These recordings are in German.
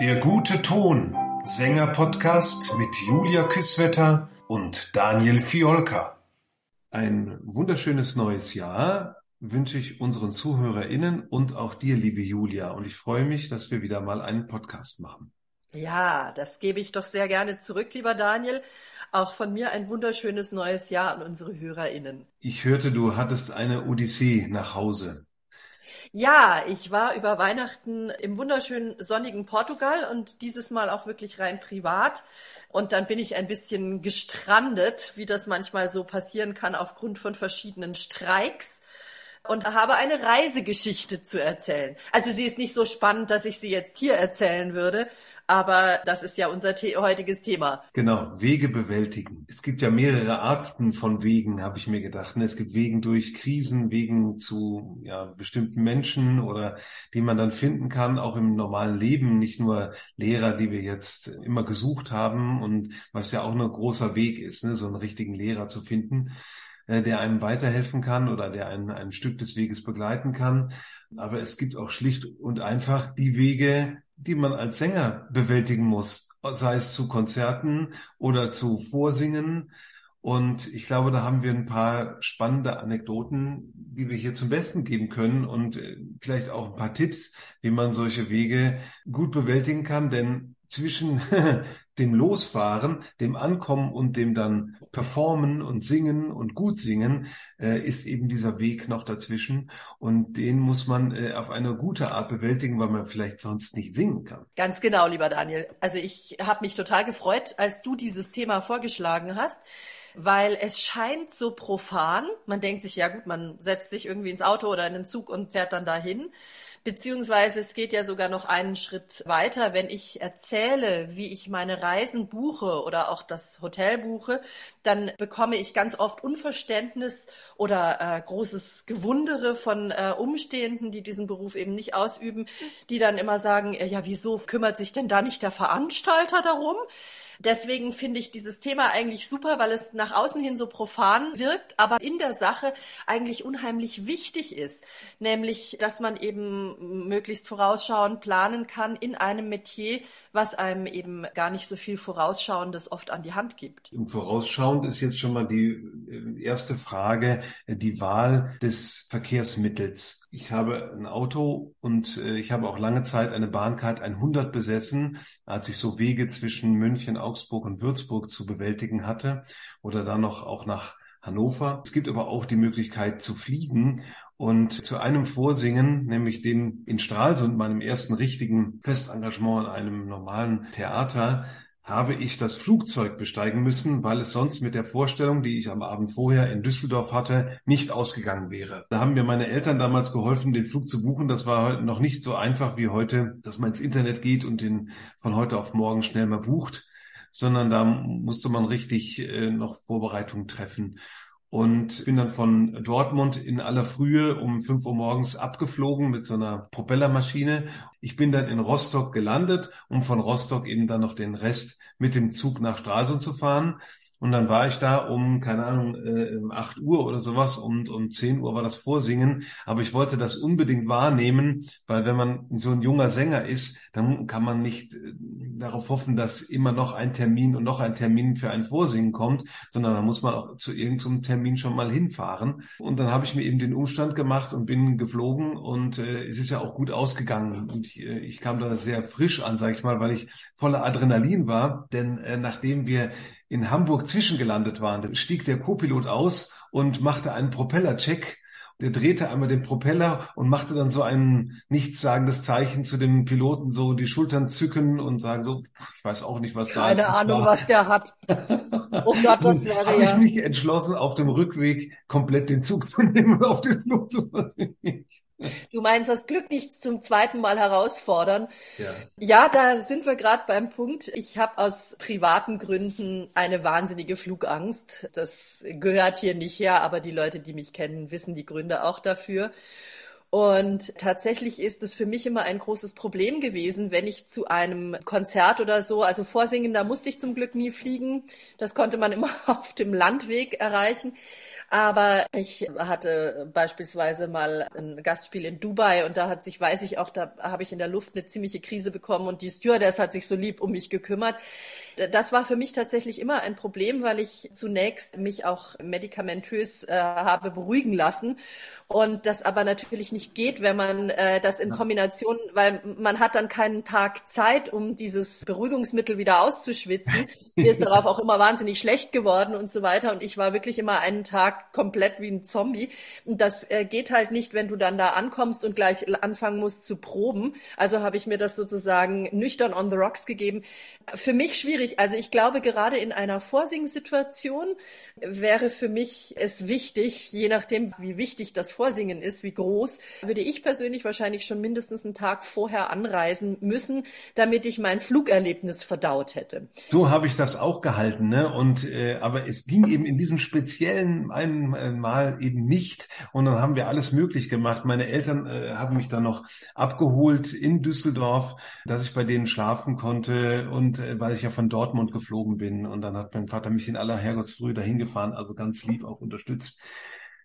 Der gute Ton, Sänger-Podcast mit Julia Küsswetter und Daniel Fiolka. Ein wunderschönes neues Jahr wünsche ich unseren ZuhörerInnen und auch dir, liebe Julia. Und ich freue mich, dass wir wieder mal einen Podcast machen. Ja, das gebe ich doch sehr gerne zurück, lieber Daniel. Auch von mir ein wunderschönes neues Jahr an unsere HörerInnen. Ich hörte, du hattest eine Odyssee nach Hause. Ja, ich war über Weihnachten im wunderschönen sonnigen Portugal und dieses Mal auch wirklich rein privat. Und dann bin ich ein bisschen gestrandet, wie das manchmal so passieren kann aufgrund von verschiedenen Streiks und habe eine Reisegeschichte zu erzählen. Also sie ist nicht so spannend, dass ich sie jetzt hier erzählen würde, aber das ist ja unser The heutiges Thema. Genau, Wege bewältigen. Es gibt ja mehrere Arten von Wegen, habe ich mir gedacht. Ne? Es gibt Wegen durch Krisen, Wegen zu ja, bestimmten Menschen oder die man dann finden kann, auch im normalen Leben. Nicht nur Lehrer, die wir jetzt immer gesucht haben und was ja auch ein großer Weg ist, ne? so einen richtigen Lehrer zu finden äh, der einem weiterhelfen kann oder der einen ein Stück des Weges begleiten kann. Aber es gibt auch schlicht und einfach die Wege, die man als Sänger bewältigen muss, sei es zu Konzerten oder zu Vorsingen. Und ich glaube, da haben wir ein paar spannende Anekdoten, die wir hier zum Besten geben können und äh, vielleicht auch ein paar Tipps, wie man solche Wege gut bewältigen kann. Denn zwischen dem Losfahren, dem Ankommen und dem dann Performen und Singen und gut singen, äh, ist eben dieser Weg noch dazwischen. Und den muss man äh, auf eine gute Art bewältigen, weil man vielleicht sonst nicht singen kann. Ganz genau, lieber Daniel. Also ich habe mich total gefreut, als du dieses Thema vorgeschlagen hast weil es scheint so profan. Man denkt sich, ja gut, man setzt sich irgendwie ins Auto oder in den Zug und fährt dann dahin. Beziehungsweise es geht ja sogar noch einen Schritt weiter, wenn ich erzähle, wie ich meine Reisen buche oder auch das Hotel buche, dann bekomme ich ganz oft Unverständnis oder äh, großes Gewundere von äh, Umstehenden, die diesen Beruf eben nicht ausüben, die dann immer sagen, äh, ja, wieso kümmert sich denn da nicht der Veranstalter darum? Deswegen finde ich dieses Thema eigentlich super, weil es nach außen hin so profan wirkt, aber in der Sache eigentlich unheimlich wichtig ist. Nämlich, dass man eben möglichst vorausschauend planen kann in einem Metier, was einem eben gar nicht so viel Vorausschauendes oft an die Hand gibt. Und vorausschauend ist jetzt schon mal die äh, erste Frage, die Wahl des Verkehrsmittels ich habe ein Auto und äh, ich habe auch lange Zeit eine Bahncard 100 besessen, als ich so Wege zwischen München, Augsburg und Würzburg zu bewältigen hatte oder dann noch auch nach Hannover. Es gibt aber auch die Möglichkeit zu fliegen und zu einem Vorsingen, nämlich dem in Stralsund, meinem ersten richtigen Festengagement in einem normalen Theater, habe ich das Flugzeug besteigen müssen, weil es sonst mit der Vorstellung, die ich am Abend vorher in Düsseldorf hatte, nicht ausgegangen wäre. Da haben mir meine Eltern damals geholfen, den Flug zu buchen. Das war noch nicht so einfach wie heute, dass man ins Internet geht und den von heute auf morgen schnell mal bucht, sondern da musste man richtig äh, noch Vorbereitungen treffen und bin dann von Dortmund in aller Frühe um fünf Uhr morgens abgeflogen mit so einer Propellermaschine. Ich bin dann in Rostock gelandet, um von Rostock eben dann noch den Rest mit dem Zug nach Stralsund zu fahren. Und dann war ich da um, keine Ahnung, äh, 8 Uhr oder sowas und um 10 Uhr war das Vorsingen. Aber ich wollte das unbedingt wahrnehmen, weil wenn man so ein junger Sänger ist, dann kann man nicht äh, darauf hoffen, dass immer noch ein Termin und noch ein Termin für ein Vorsingen kommt, sondern da muss man auch zu irgendeinem Termin schon mal hinfahren. Und dann habe ich mir eben den Umstand gemacht und bin geflogen und äh, es ist ja auch gut ausgegangen. Und ich, äh, ich kam da sehr frisch an, sage ich mal, weil ich voller Adrenalin war. Denn äh, nachdem wir in Hamburg zwischengelandet waren, stieg der Co-Pilot aus und machte einen Propellercheck. Der drehte einmal den Propeller und machte dann so ein nichtssagendes Zeichen zu dem Piloten, so die Schultern zücken und sagen so, ich weiß auch nicht, was Keine da ist. Keine Ahnung, war. was der hat. Oh Gott, das wäre Habe ja. ich mich entschlossen, auf dem Rückweg komplett den Zug zu nehmen und auf den Flug zu verzichten. Du meinst das Glück nicht zum zweiten Mal herausfordern? Ja, ja da sind wir gerade beim Punkt. Ich habe aus privaten Gründen eine wahnsinnige Flugangst. Das gehört hier nicht her, aber die Leute, die mich kennen, wissen die Gründe auch dafür. Und tatsächlich ist es für mich immer ein großes Problem gewesen, wenn ich zu einem Konzert oder so, also vorsingen, da musste ich zum Glück nie fliegen. Das konnte man immer auf dem Landweg erreichen. Aber ich hatte beispielsweise mal ein Gastspiel in Dubai und da hat sich, weiß ich auch, da habe ich in der Luft eine ziemliche Krise bekommen und die Stewardess hat sich so lieb um mich gekümmert. Das war für mich tatsächlich immer ein Problem, weil ich zunächst mich auch medikamentös äh, habe beruhigen lassen und das aber natürlich nicht geht, wenn man äh, das in Kombination, weil man hat dann keinen Tag Zeit, um dieses Beruhigungsmittel wieder auszuschwitzen. Mir ist darauf auch immer wahnsinnig schlecht geworden und so weiter und ich war wirklich immer einen Tag komplett wie ein Zombie und das äh, geht halt nicht, wenn du dann da ankommst und gleich anfangen musst zu proben. Also habe ich mir das sozusagen nüchtern on the rocks gegeben. Für mich schwierig schwierig. Also ich glaube, gerade in einer Vorsingsituation wäre für mich es wichtig, je nachdem, wie wichtig das Vorsingen ist, wie groß, würde ich persönlich wahrscheinlich schon mindestens einen Tag vorher anreisen müssen, damit ich mein Flugerlebnis verdaut hätte. So habe ich das auch gehalten, ne? Und äh, aber es ging eben in diesem speziellen einmal eben nicht. Und dann haben wir alles möglich gemacht. Meine Eltern äh, haben mich dann noch abgeholt in Düsseldorf, dass ich bei denen schlafen konnte und äh, weil ich ja von Dortmund geflogen bin und dann hat mein Vater mich in aller Herrgottsfrühe dahin gefahren, also ganz lieb auch unterstützt.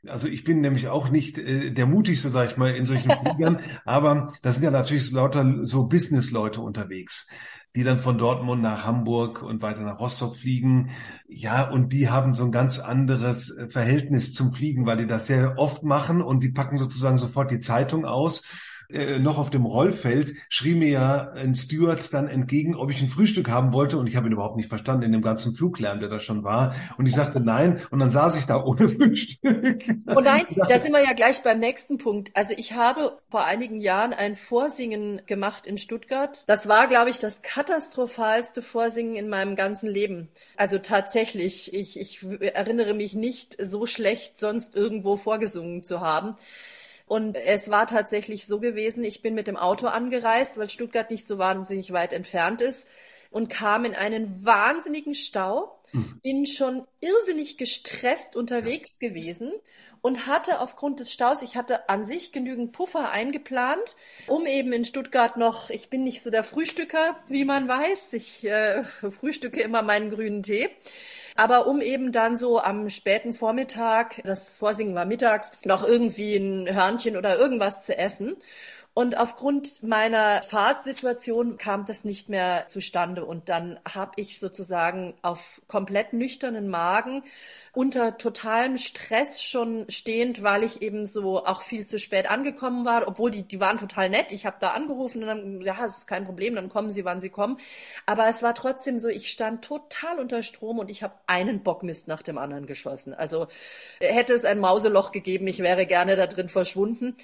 Also ich bin nämlich auch nicht äh, der mutigste, sag ich mal, in solchen Fliegern, aber da sind ja natürlich lauter so Business-Leute unterwegs, die dann von Dortmund nach Hamburg und weiter nach Rostock fliegen. Ja, und die haben so ein ganz anderes äh, Verhältnis zum Fliegen, weil die das sehr oft machen und die packen sozusagen sofort die Zeitung aus äh, noch auf dem Rollfeld schrie mir ja ein Steward dann entgegen, ob ich ein Frühstück haben wollte und ich habe ihn überhaupt nicht verstanden in dem ganzen Fluglärm, der da schon war. Und ich sagte nein und dann saß ich da ohne Frühstück. Oh nein, da sind wir ja gleich beim nächsten Punkt. Also ich habe vor einigen Jahren ein Vorsingen gemacht in Stuttgart. Das war, glaube ich, das katastrophalste Vorsingen in meinem ganzen Leben. Also tatsächlich, ich, ich erinnere mich nicht so schlecht sonst irgendwo vorgesungen zu haben. Und es war tatsächlich so gewesen, ich bin mit dem Auto angereist, weil Stuttgart nicht so wahnsinnig weit entfernt ist und kam in einen wahnsinnigen Stau, hm. bin schon irrsinnig gestresst unterwegs gewesen und hatte aufgrund des Staus, ich hatte an sich genügend Puffer eingeplant, um eben in Stuttgart noch, ich bin nicht so der Frühstücker, wie man weiß, ich äh, frühstücke immer meinen grünen Tee aber um eben dann so am späten Vormittag, das Vorsingen war mittags, noch irgendwie ein Hörnchen oder irgendwas zu essen. Und aufgrund meiner Fahrtsituation kam das nicht mehr zustande. Und dann habe ich sozusagen auf komplett nüchternen Magen unter totalem Stress schon stehend, weil ich eben so auch viel zu spät angekommen war, obwohl die, die waren total nett. Ich habe da angerufen und dann, ja, es ist kein Problem, dann kommen sie, wann sie kommen. Aber es war trotzdem so, ich stand total unter Strom und ich habe einen Bockmist nach dem anderen geschossen. Also hätte es ein Mauseloch gegeben, ich wäre gerne da drin verschwunden.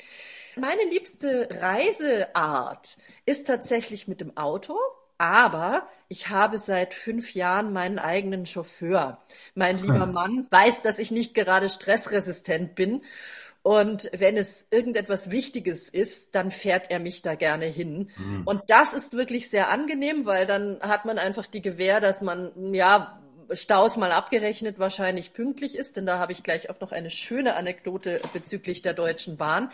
Meine liebste Reiseart ist tatsächlich mit dem Auto. Aber ich habe seit fünf Jahren meinen eigenen Chauffeur. Mein lieber Mann weiß, dass ich nicht gerade stressresistent bin. Und wenn es irgendetwas Wichtiges ist, dann fährt er mich da gerne hin. Mhm. Und das ist wirklich sehr angenehm, weil dann hat man einfach die Gewähr, dass man, ja, Staus mal abgerechnet wahrscheinlich pünktlich ist, denn da habe ich gleich auch noch eine schöne Anekdote bezüglich der Deutschen Bahn.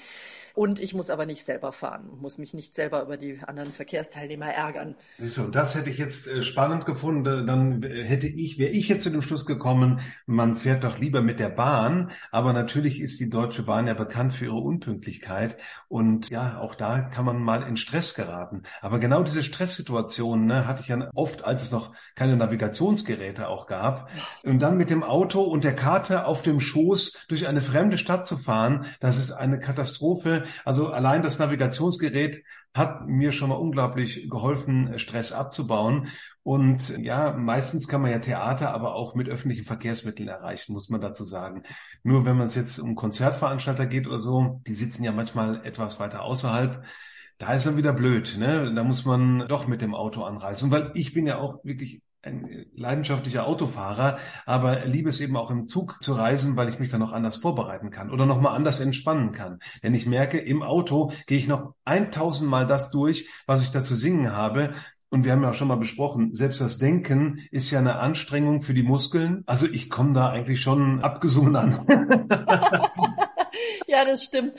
Und ich muss aber nicht selber fahren, muss mich nicht selber über die anderen Verkehrsteilnehmer ärgern. So, das hätte ich jetzt äh, spannend gefunden. Dann hätte ich, wäre ich jetzt zu dem Schluss gekommen, man fährt doch lieber mit der Bahn. Aber natürlich ist die Deutsche Bahn ja bekannt für ihre Unpünktlichkeit. Und ja, auch da kann man mal in Stress geraten. Aber genau diese Stresssituationen ne, hatte ich ja oft, als es noch keine Navigationsgeräte auch gab. Und dann mit dem Auto und der Karte auf dem Schoß durch eine fremde Stadt zu fahren, das ist eine Katastrophe also allein das Navigationsgerät hat mir schon mal unglaublich geholfen, Stress abzubauen. Und ja, meistens kann man ja Theater aber auch mit öffentlichen Verkehrsmitteln erreichen, muss man dazu sagen. Nur wenn man es jetzt um Konzertveranstalter geht oder so, die sitzen ja manchmal etwas weiter außerhalb. Da ist dann wieder blöd, ne? Da muss man doch mit dem Auto anreisen. weil ich bin ja auch wirklich ein leidenschaftlicher Autofahrer, aber liebe es eben auch im Zug zu reisen, weil ich mich dann noch anders vorbereiten kann oder nochmal anders entspannen kann. Denn ich merke, im Auto gehe ich noch 1000 Mal das durch, was ich da zu singen habe. Und wir haben ja auch schon mal besprochen, selbst das Denken ist ja eine Anstrengung für die Muskeln. Also ich komme da eigentlich schon abgesungen an. Ja, das stimmt.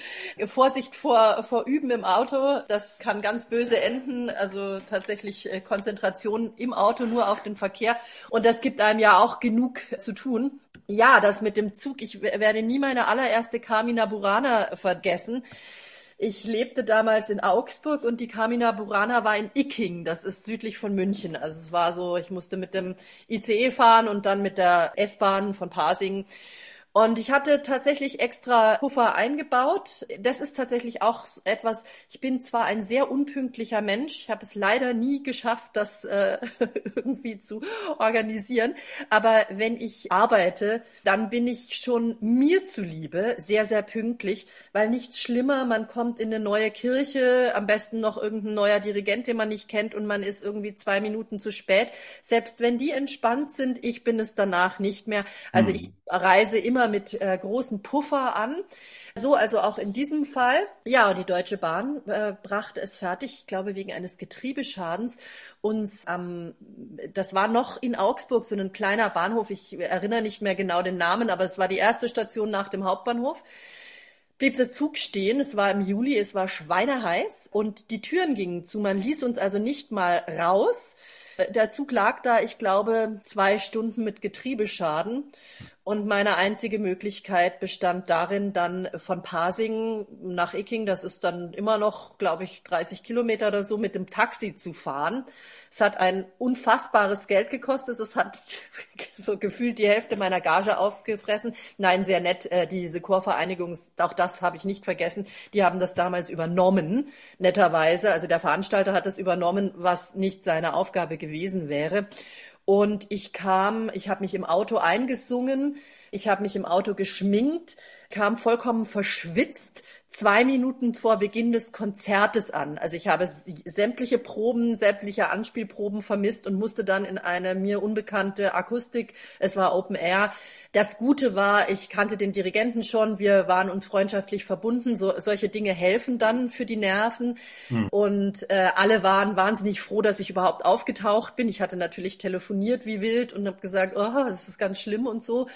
Vorsicht vor, vor Üben im Auto, das kann ganz böse enden. Also tatsächlich äh, Konzentration im Auto nur auf den Verkehr. Und das gibt einem ja auch genug zu tun. Ja, das mit dem Zug. Ich werde nie meine allererste Carmina Burana vergessen. Ich lebte damals in Augsburg und die Carmina Burana war in Icking, das ist südlich von München. Also es war so, ich musste mit dem ICE fahren und dann mit der S-Bahn von Pasing. Und ich hatte tatsächlich extra Puffer eingebaut. Das ist tatsächlich auch etwas, ich bin zwar ein sehr unpünktlicher Mensch, ich habe es leider nie geschafft, das äh, irgendwie zu organisieren, aber wenn ich arbeite, dann bin ich schon mir zuliebe sehr, sehr pünktlich, weil nichts schlimmer, man kommt in eine neue Kirche, am besten noch irgendein neuer Dirigent, den man nicht kennt und man ist irgendwie zwei Minuten zu spät. Selbst wenn die entspannt sind, ich bin es danach nicht mehr. Also mhm. ich reise immer mit äh, großen Puffer an. So also auch in diesem Fall. Ja, die Deutsche Bahn äh, brachte es fertig, ich glaube wegen eines Getriebeschadens, uns am, ähm, das war noch in Augsburg, so ein kleiner Bahnhof, ich erinnere nicht mehr genau den Namen, aber es war die erste Station nach dem Hauptbahnhof blieb der Zug stehen. Es war im Juli, es war schweineheiß und die Türen gingen zu. Man ließ uns also nicht mal raus. Der Zug lag da, ich glaube, zwei Stunden mit Getriebeschaden. Und meine einzige Möglichkeit bestand darin, dann von Pasing nach Icking, das ist dann immer noch, glaube ich, 30 Kilometer oder so, mit dem Taxi zu fahren. Es hat ein unfassbares Geld gekostet. Es hat so gefühlt die Hälfte meiner Gage aufgefressen. Nein, sehr nett. Äh, diese Chorvereinigung, auch das habe ich nicht vergessen. Die haben das damals übernommen, netterweise. Also der Veranstalter hat das übernommen, was nicht seine Aufgabe gewesen wäre. Und ich kam, ich habe mich im Auto eingesungen, ich habe mich im Auto geschminkt, kam vollkommen verschwitzt zwei Minuten vor Beginn des Konzertes an. Also ich habe sämtliche Proben, sämtliche Anspielproben vermisst und musste dann in eine mir unbekannte Akustik, es war Open Air. Das Gute war, ich kannte den Dirigenten schon, wir waren uns freundschaftlich verbunden. So, solche Dinge helfen dann für die Nerven. Hm. Und äh, alle waren wahnsinnig froh, dass ich überhaupt aufgetaucht bin. Ich hatte natürlich telefoniert wie wild und habe gesagt, oh, das ist ganz schlimm und so.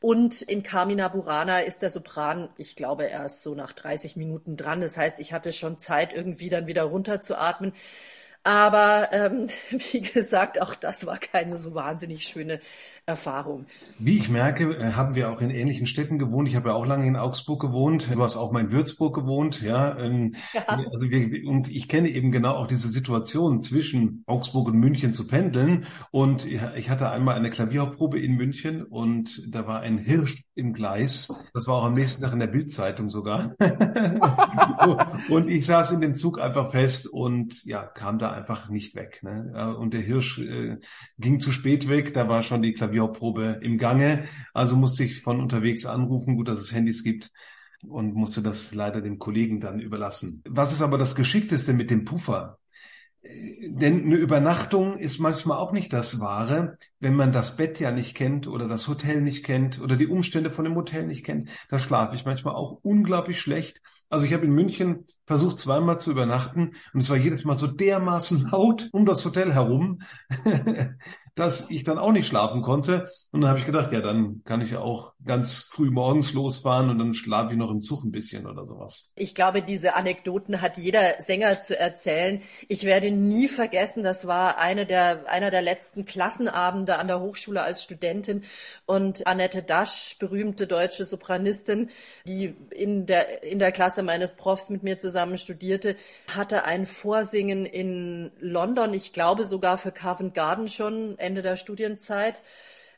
Und in Carmina Burana ist der Sopran, ich glaube, erst so nach 30 Minuten dran. Das heißt, ich hatte schon Zeit, irgendwie dann wieder runterzuatmen. Aber ähm, wie gesagt, auch das war keine so wahnsinnig schöne Erfahrung. Wie ich merke, äh, haben wir auch in ähnlichen Städten gewohnt. Ich habe ja auch lange in Augsburg gewohnt. Du hast auch mal in Würzburg gewohnt, ja. Ähm, ja. Also wir, und ich kenne eben genau auch diese Situation zwischen Augsburg und München zu pendeln. Und ich hatte einmal eine Klavierprobe in München und da war ein Hirsch im Gleis. Das war auch am nächsten Tag in der Bildzeitung sogar. und ich saß in dem Zug einfach fest und ja, kam da einfach nicht weg. Ne? Und der Hirsch äh, ging zu spät weg. Da war schon die Klavier Klavierprobe im Gange. Also musste ich von unterwegs anrufen. Gut, dass es Handys gibt und musste das leider dem Kollegen dann überlassen. Was ist aber das Geschickteste mit dem Puffer? Denn eine Übernachtung ist manchmal auch nicht das Wahre, wenn man das Bett ja nicht kennt oder das Hotel nicht kennt oder die Umstände von dem Hotel nicht kennt. Da schlafe ich manchmal auch unglaublich schlecht. Also ich habe in München versucht zweimal zu übernachten und es war jedes Mal so dermaßen laut um das Hotel herum, dass ich dann auch nicht schlafen konnte. Und dann habe ich gedacht, ja, dann kann ich ja auch ganz früh morgens losfahren und dann schlafe ich noch im Zug ein bisschen oder sowas. Ich glaube, diese Anekdoten hat jeder Sänger zu erzählen. Ich werde nie vergessen, das war eine der, einer der letzten Klassenabende an der Hochschule als Studentin und Annette Dasch, berühmte deutsche Sopranistin, die in der, in der Klasse meines Profs mit mir zusammen studierte, hatte ein Vorsingen in London, ich glaube sogar für Covent Garden schon Ende der Studienzeit.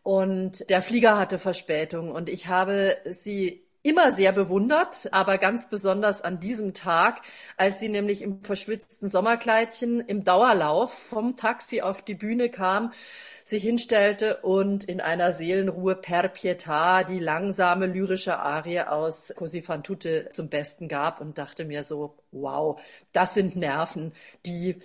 Und der Flieger hatte Verspätung und ich habe sie immer sehr bewundert, aber ganz besonders an diesem Tag, als sie nämlich im verschwitzten Sommerkleidchen im Dauerlauf vom Taxi auf die Bühne kam, sich hinstellte und in einer Seelenruhe per Pietà die langsame lyrische Arie aus Così fan tutte zum Besten gab und dachte mir so, wow, das sind Nerven, die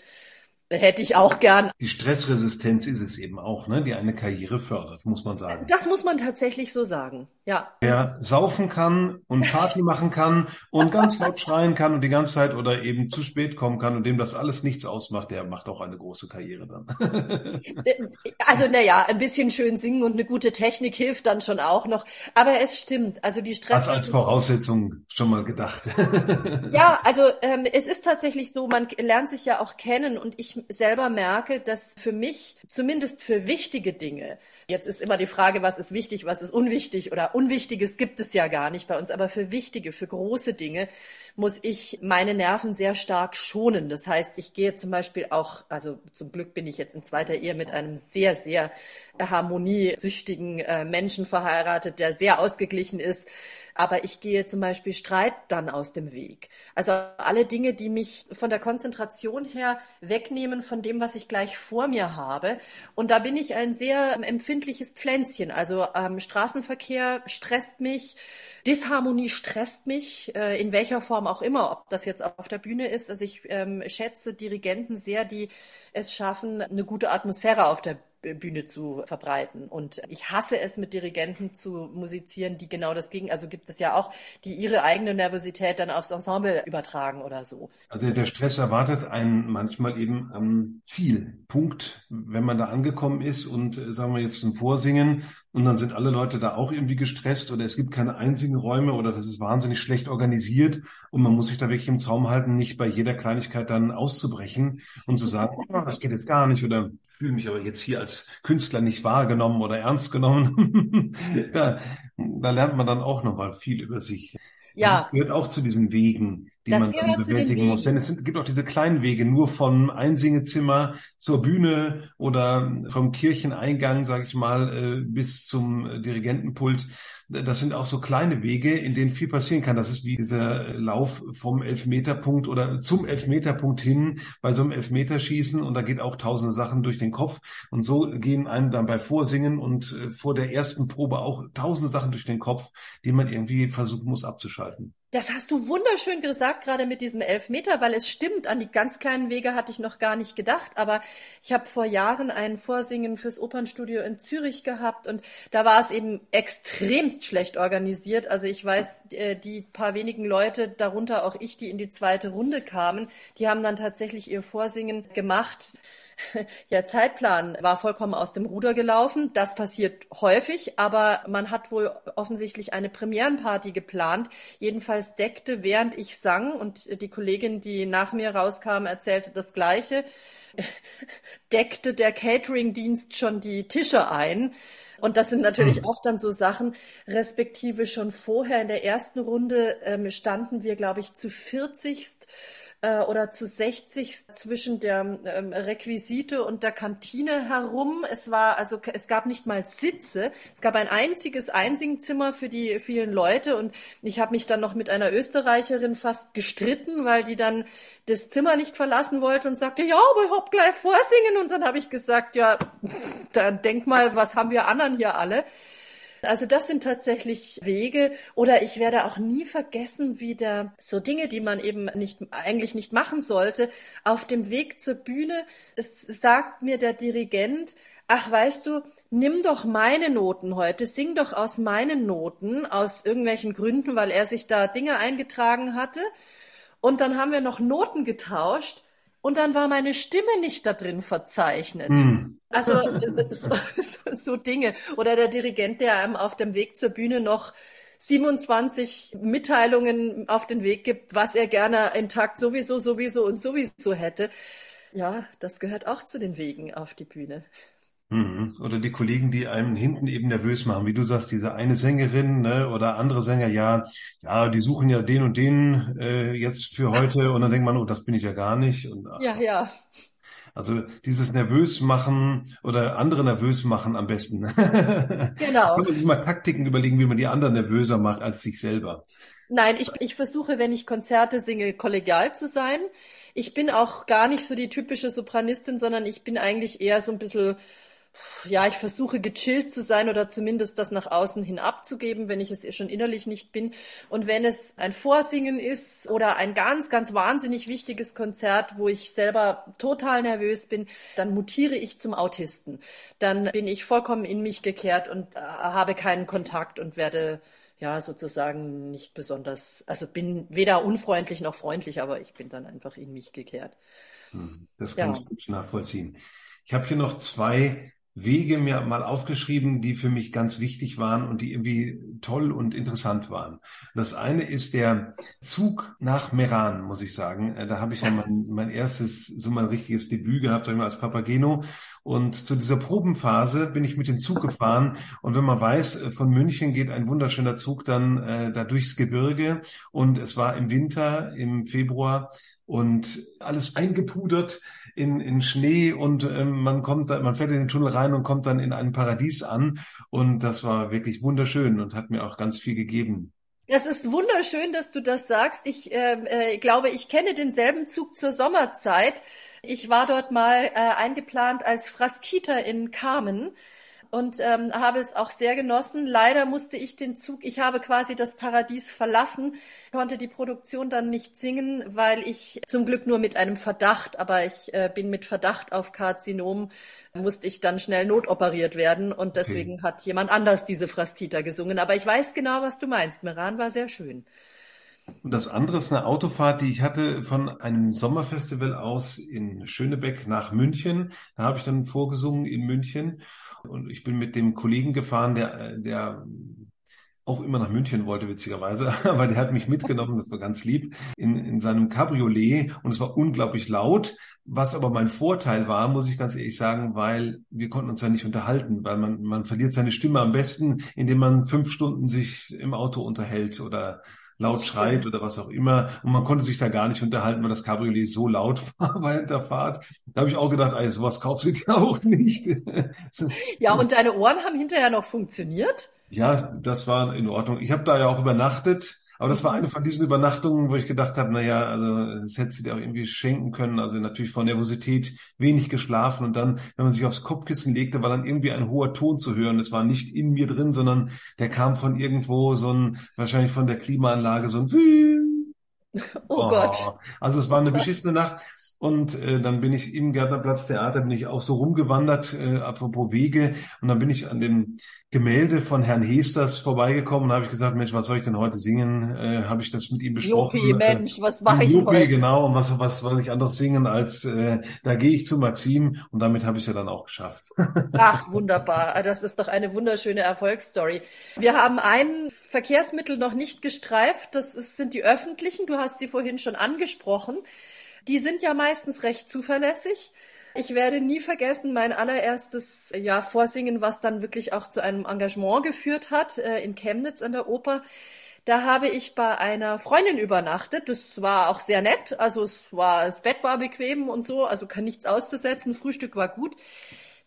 Hätte ich auch gern. Die Stressresistenz ist es eben auch, ne, die eine Karriere fördert, muss man sagen. Das muss man tatsächlich so sagen, ja. Wer saufen kann und Party machen kann und ganz laut schreien kann und die ganze Zeit oder eben zu spät kommen kann und dem das alles nichts ausmacht, der macht auch eine große Karriere dann. also, naja, ein bisschen schön singen und eine gute Technik hilft dann schon auch noch. Aber es stimmt, also die Stress. Das als Voraussetzung schon mal gedacht. ja, also ähm, es ist tatsächlich so, man lernt sich ja auch kennen und ich selber merke, dass für mich, zumindest für wichtige Dinge, jetzt ist immer die Frage, was ist wichtig, was ist unwichtig oder Unwichtiges gibt es ja gar nicht bei uns, aber für wichtige, für große Dinge muss ich meine Nerven sehr stark schonen. Das heißt, ich gehe zum Beispiel auch, also zum Glück bin ich jetzt in zweiter Ehe mit einem sehr, sehr harmoniesüchtigen äh, Menschen verheiratet, der sehr ausgeglichen ist. Aber ich gehe zum Beispiel Streit dann aus dem Weg. Also alle Dinge, die mich von der Konzentration her wegnehmen von dem, was ich gleich vor mir habe. Und da bin ich ein sehr empfindliches Pflänzchen. Also ähm, Straßenverkehr stresst mich, Disharmonie stresst mich, äh, in welcher Form auch immer, ob das jetzt auf der Bühne ist. Also ich ähm, schätze Dirigenten sehr, die es schaffen, eine gute Atmosphäre auf der Bühne zu verbreiten. Und ich hasse es, mit Dirigenten zu musizieren, die genau das gegen, also gibt es ja auch, die ihre eigene Nervosität dann aufs Ensemble übertragen oder so. Also der Stress erwartet einen manchmal eben am Zielpunkt, wenn man da angekommen ist und äh, sagen wir jetzt ein Vorsingen und dann sind alle Leute da auch irgendwie gestresst oder es gibt keine einzigen Räume oder das ist wahnsinnig schlecht organisiert und man muss sich da wirklich im Zaum halten, nicht bei jeder Kleinigkeit dann auszubrechen und zu sagen, oh, das geht jetzt gar nicht oder fühle mich aber jetzt hier als Künstler nicht wahrgenommen oder ernst genommen. ja, da lernt man dann auch nochmal viel über sich. Ja. Das gehört auch zu diesen Wegen, die das man dann bewältigen muss. Denn es sind, gibt auch diese kleinen Wege, nur vom Einsingezimmer zur Bühne oder vom Kircheneingang, sage ich mal, äh, bis zum Dirigentenpult das sind auch so kleine Wege, in denen viel passieren kann. Das ist wie dieser Lauf vom Elfmeterpunkt oder zum Elfmeterpunkt hin bei so einem Elfmeterschießen und da geht auch tausende Sachen durch den Kopf und so gehen einem dann bei Vorsingen und äh, vor der ersten Probe auch tausende Sachen durch den Kopf, die man irgendwie versuchen muss abzuschalten. Das hast du wunderschön gesagt, gerade mit diesem Elfmeter, weil es stimmt, an die ganz kleinen Wege hatte ich noch gar nicht gedacht. Aber ich habe vor Jahren ein Vorsingen fürs Opernstudio in Zürich gehabt und da war es eben extremst schlecht organisiert. Also ich weiß, äh, die paar wenigen Leute, darunter auch ich, die in die zweite Runde kamen, die haben dann tatsächlich ihr Vorsingen gemacht ja, Zeitplan war vollkommen aus dem Ruder gelaufen. Das passiert häufig, aber man hat wohl offensichtlich eine Premierenparty geplant. Jedenfalls deckte, während ich sang und die Kollegin, die nach mir rauskam, erzählte das Gleiche, deckte der Catering-Dienst schon die Tische ein. Und das sind natürlich hm. auch dann so Sachen, respektive schon vorher in der ersten Runde ähm, standen wir, glaube ich, zu 40 äh, oder zu 60 zwischen der ähm, Requisite und der Kantine herum. Es war also es gab nicht mal Sitze. Es gab ein einziges Einsingzimmer für die vielen Leute und ich habe mich dann noch mit einer Österreicherin fast gestritten, weil die dann das Zimmer nicht verlassen wollte und sagte, ja, aber ich hab gleich vorsingen und dann habe ich gesagt, ja, dann denk mal, was haben wir anderen hier alle? Also das sind tatsächlich Wege. Oder ich werde auch nie vergessen, wie der so Dinge, die man eben nicht eigentlich nicht machen sollte, auf dem Weg zur Bühne es sagt mir der Dirigent, ach weißt du, nimm doch meine Noten heute, sing doch aus meinen Noten aus irgendwelchen Gründen, weil er sich da Dinge eingetragen hatte. Und dann haben wir noch Noten getauscht und dann war meine Stimme nicht da drin verzeichnet. Hm. Also so, so, so Dinge. Oder der Dirigent, der einem auf dem Weg zur Bühne noch 27 Mitteilungen auf den Weg gibt, was er gerne in Takt sowieso, sowieso und sowieso hätte. Ja, das gehört auch zu den Wegen auf die Bühne. Mhm. Oder die Kollegen, die einem hinten eben nervös machen, wie du sagst, diese eine Sängerin ne, oder andere Sänger, ja, ja, die suchen ja den und den äh, jetzt für heute und dann denkt man, oh, das bin ich ja gar nicht. Und, ja, ja. Also dieses nervös machen oder andere nervös machen am besten. Genau. Kann man sich mal Taktiken überlegen, wie man die anderen nervöser macht als sich selber. Nein, ich, ich versuche, wenn ich Konzerte singe, kollegial zu sein. Ich bin auch gar nicht so die typische Sopranistin, sondern ich bin eigentlich eher so ein bisschen ja, ich versuche gechillt zu sein oder zumindest das nach außen hin abzugeben, wenn ich es schon innerlich nicht bin. Und wenn es ein Vorsingen ist oder ein ganz, ganz wahnsinnig wichtiges Konzert, wo ich selber total nervös bin, dann mutiere ich zum Autisten. Dann bin ich vollkommen in mich gekehrt und äh, habe keinen Kontakt und werde ja sozusagen nicht besonders, also bin weder unfreundlich noch freundlich, aber ich bin dann einfach in mich gekehrt. Hm, das kann ja. ich gut nachvollziehen. Ich habe hier noch zwei Wege mir mal aufgeschrieben, die für mich ganz wichtig waren und die irgendwie toll und interessant waren. Das eine ist der Zug nach Meran, muss ich sagen. Äh, da habe ich ja mein, mein erstes, so mein richtiges Debüt gehabt, sag ich mal, als Papageno. Und zu dieser Probenphase bin ich mit dem Zug gefahren. Und wenn man weiß, äh, von München geht ein wunderschöner Zug dann äh, da durchs Gebirge. Und es war im Winter, im Februar und alles eingepudert in, in Schnee und ähm, man kommt da, man fährt in den Tunnel rein und kommt dann in ein Paradies an und das war wirklich wunderschön und hat mir auch ganz viel gegeben. Das ist wunderschön, dass du das sagst. Ich äh, äh, glaube, ich kenne denselben Zug zur Sommerzeit. Ich war dort mal äh, eingeplant als Fraskita in Carmen und ähm, habe es auch sehr genossen. Leider musste ich den Zug, ich habe quasi das Paradies verlassen, konnte die Produktion dann nicht singen, weil ich zum Glück nur mit einem Verdacht, aber ich äh, bin mit Verdacht auf Karzinom, musste ich dann schnell notoperiert werden und deswegen okay. hat jemand anders diese Fraskita gesungen. Aber ich weiß genau, was du meinst. Meran war sehr schön. Und das andere ist eine Autofahrt, die ich hatte von einem Sommerfestival aus in Schönebeck nach München. Da habe ich dann vorgesungen in München. Und ich bin mit dem Kollegen gefahren, der, der auch immer nach München wollte, witzigerweise, aber der hat mich mitgenommen, das war ganz lieb, in, in seinem Cabriolet und es war unglaublich laut, was aber mein Vorteil war, muss ich ganz ehrlich sagen, weil wir konnten uns ja nicht unterhalten, weil man, man verliert seine Stimme am besten, indem man fünf Stunden sich im Auto unterhält oder laut schreit oder was auch immer. Und man konnte sich da gar nicht unterhalten, weil das Cabriolet so laut war während der Fahrt. Da habe ich auch gedacht, ey, sowas kaufst du dir auch nicht. ja, und deine Ohren haben hinterher noch funktioniert? Ja, das war in Ordnung. Ich habe da ja auch übernachtet aber das war eine von diesen Übernachtungen, wo ich gedacht habe, na ja, also das hätte sie dir auch irgendwie schenken können. Also natürlich vor Nervosität wenig geschlafen und dann, wenn man sich aufs Kopfkissen legte, war dann irgendwie ein hoher Ton zu hören. Das war nicht in mir drin, sondern der kam von irgendwo, so ein, wahrscheinlich von der Klimaanlage, so ein Oh, oh Gott. Also es war eine beschissene Nacht und äh, dann bin ich im Gärtnerplatz Theater, bin ich auch so rumgewandert, äh, apropos Wege und dann bin ich an dem Gemälde von Herrn Hesters vorbeigekommen und habe ich gesagt, Mensch, was soll ich denn heute singen? Äh, habe ich das mit ihm besprochen. Juppie, Mensch, was mache ich Juppie, heute? genau, und was, was soll ich anderes singen als äh, da gehe ich zu Maxim und damit habe ich ja dann auch geschafft. Ach, wunderbar. Das ist doch eine wunderschöne Erfolgsstory. Wir haben ein Verkehrsmittel noch nicht gestreift, das ist, sind die öffentlichen. Du hast sie vorhin schon angesprochen. Die sind ja meistens recht zuverlässig. Ich werde nie vergessen, mein allererstes ja, Vorsingen, was dann wirklich auch zu einem Engagement geführt hat, äh, in Chemnitz an der Oper. Da habe ich bei einer Freundin übernachtet. Das war auch sehr nett. Also es war, das Bett war bequem und so, also kann nichts auszusetzen. Frühstück war gut.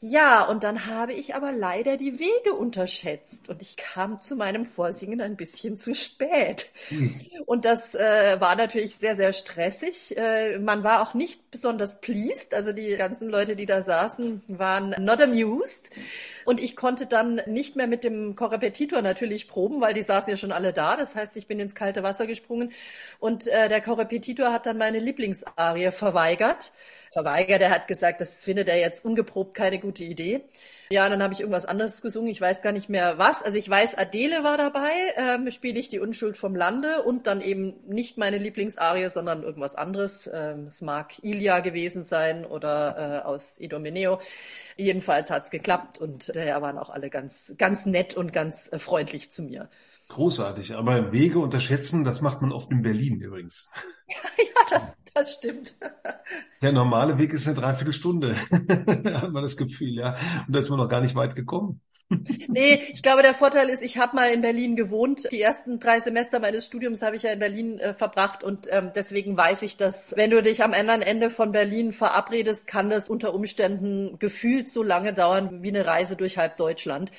Ja, und dann habe ich aber leider die Wege unterschätzt und ich kam zu meinem Vorsingen ein bisschen zu spät. Und das äh, war natürlich sehr, sehr stressig. Äh, man war auch nicht besonders pleased. Also die ganzen Leute, die da saßen, waren not amused. Und ich konnte dann nicht mehr mit dem Korrepetitor natürlich proben, weil die saßen ja schon alle da. Das heißt, ich bin ins kalte Wasser gesprungen und äh, der Korrepetitor hat dann meine Lieblingsarie verweigert verweigert. Er hat gesagt, das findet er jetzt ungeprobt keine gute Idee. Ja, dann habe ich irgendwas anderes gesungen. Ich weiß gar nicht mehr was. Also ich weiß, Adele war dabei, ähm, spiele ich die Unschuld vom Lande und dann eben nicht meine Lieblingsarie, sondern irgendwas anderes. Ähm, es mag Ilia gewesen sein oder äh, aus Idomeneo. Jedenfalls hat's geklappt und daher waren auch alle ganz, ganz nett und ganz äh, freundlich zu mir. Großartig, aber Wege unterschätzen, das macht man oft in Berlin übrigens. ja, das, das stimmt. Der normale Weg ist eine Dreiviertelstunde, hat man das Gefühl, ja. Und da ist man noch gar nicht weit gekommen. nee, ich glaube, der Vorteil ist, ich habe mal in Berlin gewohnt. Die ersten drei Semester meines Studiums habe ich ja in Berlin äh, verbracht und ähm, deswegen weiß ich, dass wenn du dich am anderen Ende von Berlin verabredest, kann das unter Umständen gefühlt so lange dauern wie eine Reise durch halb Deutschland.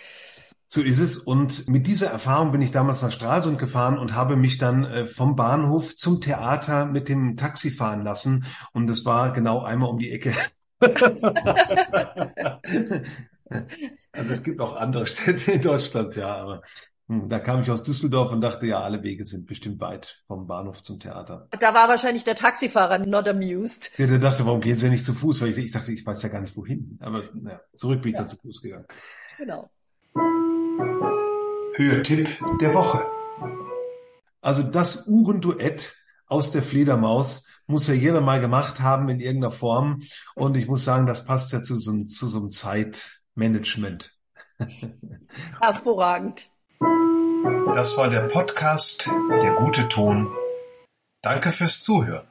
So ist es. Und mit dieser Erfahrung bin ich damals nach Stralsund gefahren und habe mich dann äh, vom Bahnhof zum Theater mit dem Taxi fahren lassen. Und das war genau einmal um die Ecke. Also es gibt auch andere Städte in Deutschland, ja, aber hm, da kam ich aus Düsseldorf und dachte, ja, alle Wege sind bestimmt weit vom Bahnhof zum Theater. Da war wahrscheinlich der Taxifahrer not amused. Ja, der dachte, warum gehen Sie nicht zu Fuß? Weil ich, ich dachte, ich weiß ja gar nicht wohin. Aber ja, zurück bin ich ja. dann zu Fuß gegangen. Genau. Hörtipp der Woche. Also das Uhrenduett aus der Fledermaus muss ja jeder mal gemacht haben in irgendeiner Form. Und ich muss sagen, das passt ja zu so, zu so einem Zeitmanagement. Hervorragend. Das war der Podcast Der gute Ton. Danke fürs Zuhören.